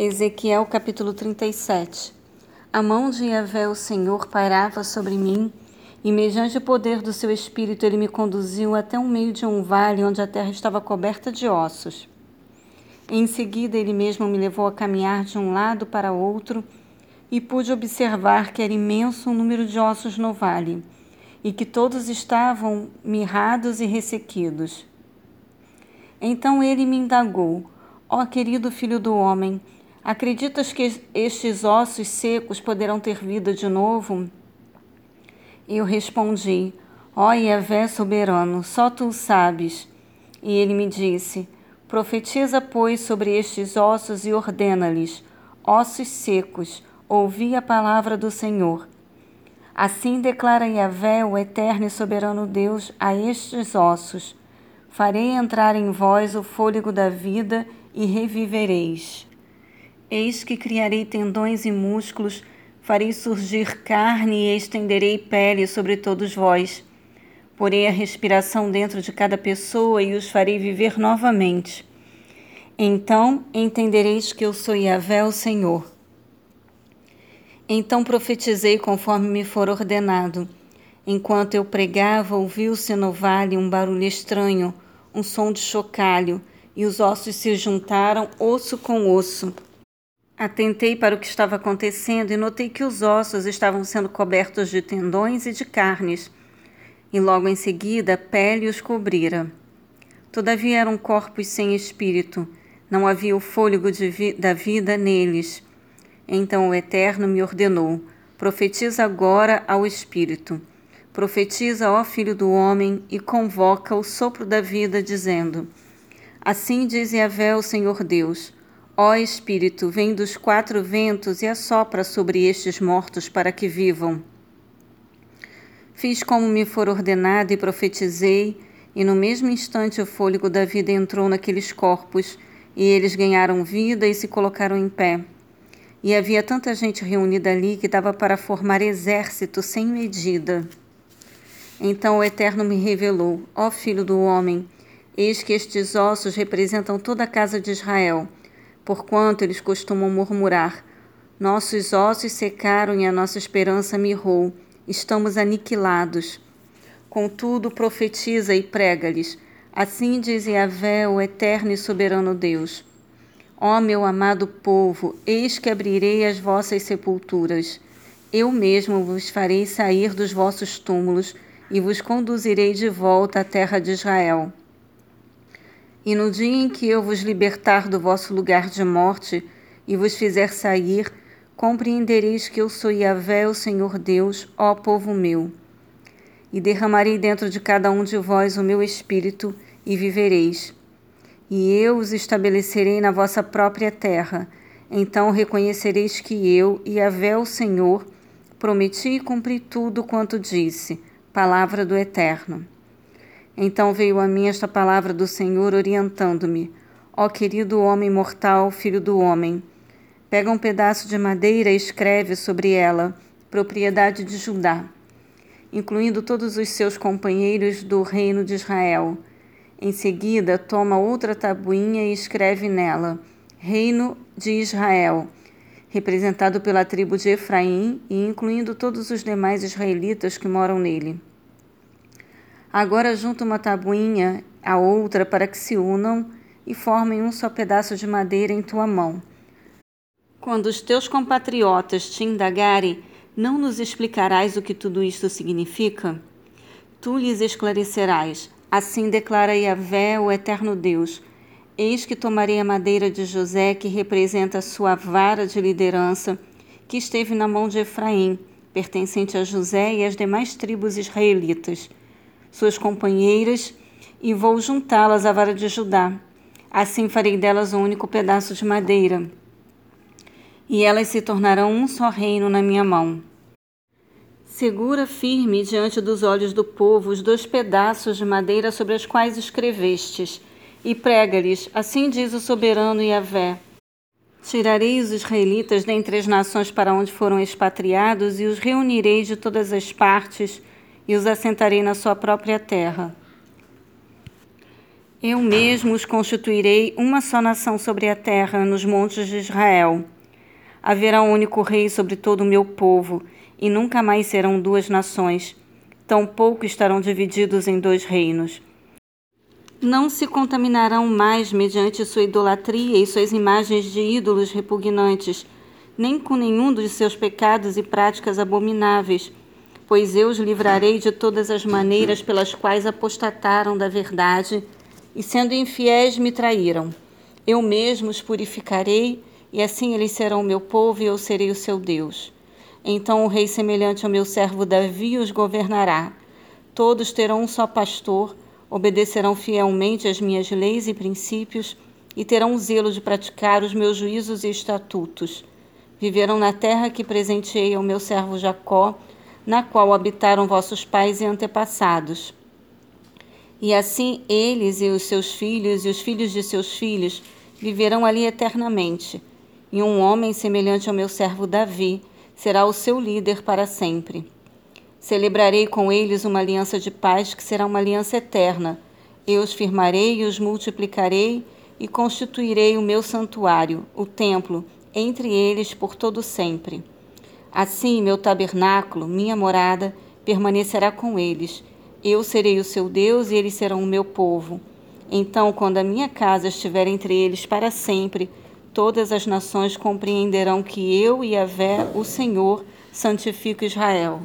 Ezequiel capítulo 37 A mão de Yahvé, o Senhor, pairava sobre mim, e mediante o poder do seu espírito ele me conduziu até o meio de um vale onde a terra estava coberta de ossos. Em seguida ele mesmo me levou a caminhar de um lado para outro, e pude observar que era imenso o número de ossos no vale, e que todos estavam mirrados e ressequidos. Então ele me indagou: Ó oh, querido filho do homem, Acreditas que estes ossos secos poderão ter vida de novo? Eu respondi: Ó Yahvé soberano, só tu sabes. E ele me disse: Profetiza, pois, sobre estes ossos e ordena-lhes: Ossos secos, ouvi a palavra do Senhor. Assim declara Yahvé, o eterno e soberano Deus, a estes ossos: Farei entrar em vós o fôlego da vida e revivereis. Eis que criarei tendões e músculos, farei surgir carne e estenderei pele sobre todos vós. Porei a respiração dentro de cada pessoa e os farei viver novamente. Então entendereis que eu sou Yahvé, o Senhor. Então profetizei conforme me for ordenado. Enquanto eu pregava, ouviu-se no vale um barulho estranho, um som de chocalho, e os ossos se juntaram, osso com osso. Atentei para o que estava acontecendo e notei que os ossos estavam sendo cobertos de tendões e de carnes, e logo em seguida a pele os cobrira. Todavia eram corpos sem espírito, não havia o fôlego vi da vida neles. Então o Eterno me ordenou: profetiza agora ao Espírito. Profetiza, ó Filho do Homem, e convoca o sopro da vida, dizendo: Assim diz Yahvé, o Senhor Deus Ó Espírito, vem dos quatro ventos e assopra sobre estes mortos para que vivam. Fiz como me for ordenado e profetizei, e no mesmo instante o fôlego da vida entrou naqueles corpos, e eles ganharam vida e se colocaram em pé. E havia tanta gente reunida ali que dava para formar exército sem medida. Então o Eterno me revelou: Ó Filho do homem, eis que estes ossos representam toda a casa de Israel porquanto eles costumam murmurar: Nossos ossos secaram e a nossa esperança mirrou, estamos aniquilados. Contudo, profetiza e prega-lhes: Assim diz Yahvé, o eterno e soberano Deus. Ó meu amado povo, eis que abrirei as vossas sepulturas. Eu mesmo vos farei sair dos vossos túmulos e vos conduzirei de volta à terra de Israel. E no dia em que eu vos libertar do vosso lugar de morte e vos fizer sair, compreendereis que eu sou Yahvé, o Senhor Deus, ó povo meu. E derramarei dentro de cada um de vós o meu espírito, e vivereis. E eu os estabelecerei na vossa própria terra. Então reconhecereis que eu, Yahvé, o Senhor, prometi e cumpri tudo quanto disse. Palavra do Eterno. Então veio a mim esta palavra do Senhor orientando-me: Ó querido homem mortal, filho do homem, pega um pedaço de madeira e escreve sobre ela, propriedade de Judá, incluindo todos os seus companheiros do reino de Israel. Em seguida, toma outra tabuinha e escreve nela: Reino de Israel, representado pela tribo de Efraim e incluindo todos os demais israelitas que moram nele. Agora junta uma tabuinha à outra para que se unam e formem um só pedaço de madeira em tua mão. Quando os teus compatriotas te indagarem, não nos explicarás o que tudo isto significa? Tu lhes esclarecerás. Assim declara Yahvé, o eterno Deus. Eis que tomarei a madeira de José, que representa a sua vara de liderança, que esteve na mão de Efraim, pertencente a José e às demais tribos israelitas suas companheiras, e vou juntá-las à vara de Judá. Assim farei delas um único pedaço de madeira, e elas se tornarão um só reino na minha mão. Segura firme diante dos olhos do povo os dois pedaços de madeira sobre os quais escrevestes, e prega-lhes: Assim diz o soberano Yahvé. Tirarei os israelitas dentre as nações para onde foram expatriados e os reunirei de todas as partes e os assentarei na sua própria terra. Eu mesmo os constituirei uma só nação sobre a terra, nos montes de Israel. Haverá um único rei sobre todo o meu povo, e nunca mais serão duas nações. Tampouco estarão divididos em dois reinos. Não se contaminarão mais mediante sua idolatria e suas imagens de ídolos repugnantes, nem com nenhum dos seus pecados e práticas abomináveis, pois eu os livrarei de todas as maneiras pelas quais apostataram da verdade e, sendo infiéis, me traíram. Eu mesmo os purificarei, e assim eles serão meu povo e eu serei o seu Deus. Então o rei semelhante ao meu servo Davi os governará. Todos terão um só pastor, obedecerão fielmente às minhas leis e princípios e terão o zelo de praticar os meus juízos e estatutos. Viverão na terra que presenteei ao meu servo Jacó, na qual habitaram vossos pais e antepassados. E assim eles e os seus filhos e os filhos de seus filhos viverão ali eternamente. E um homem semelhante ao meu servo Davi será o seu líder para sempre. Celebrarei com eles uma aliança de paz que será uma aliança eterna. Eu os firmarei e os multiplicarei e constituirei o meu santuário, o templo, entre eles por todo sempre. Assim, meu tabernáculo, minha morada, permanecerá com eles eu serei o seu Deus e eles serão o meu povo. Então, quando a minha casa estiver entre eles para sempre, todas as nações compreenderão que eu e Vé, o Senhor, santifico Israel.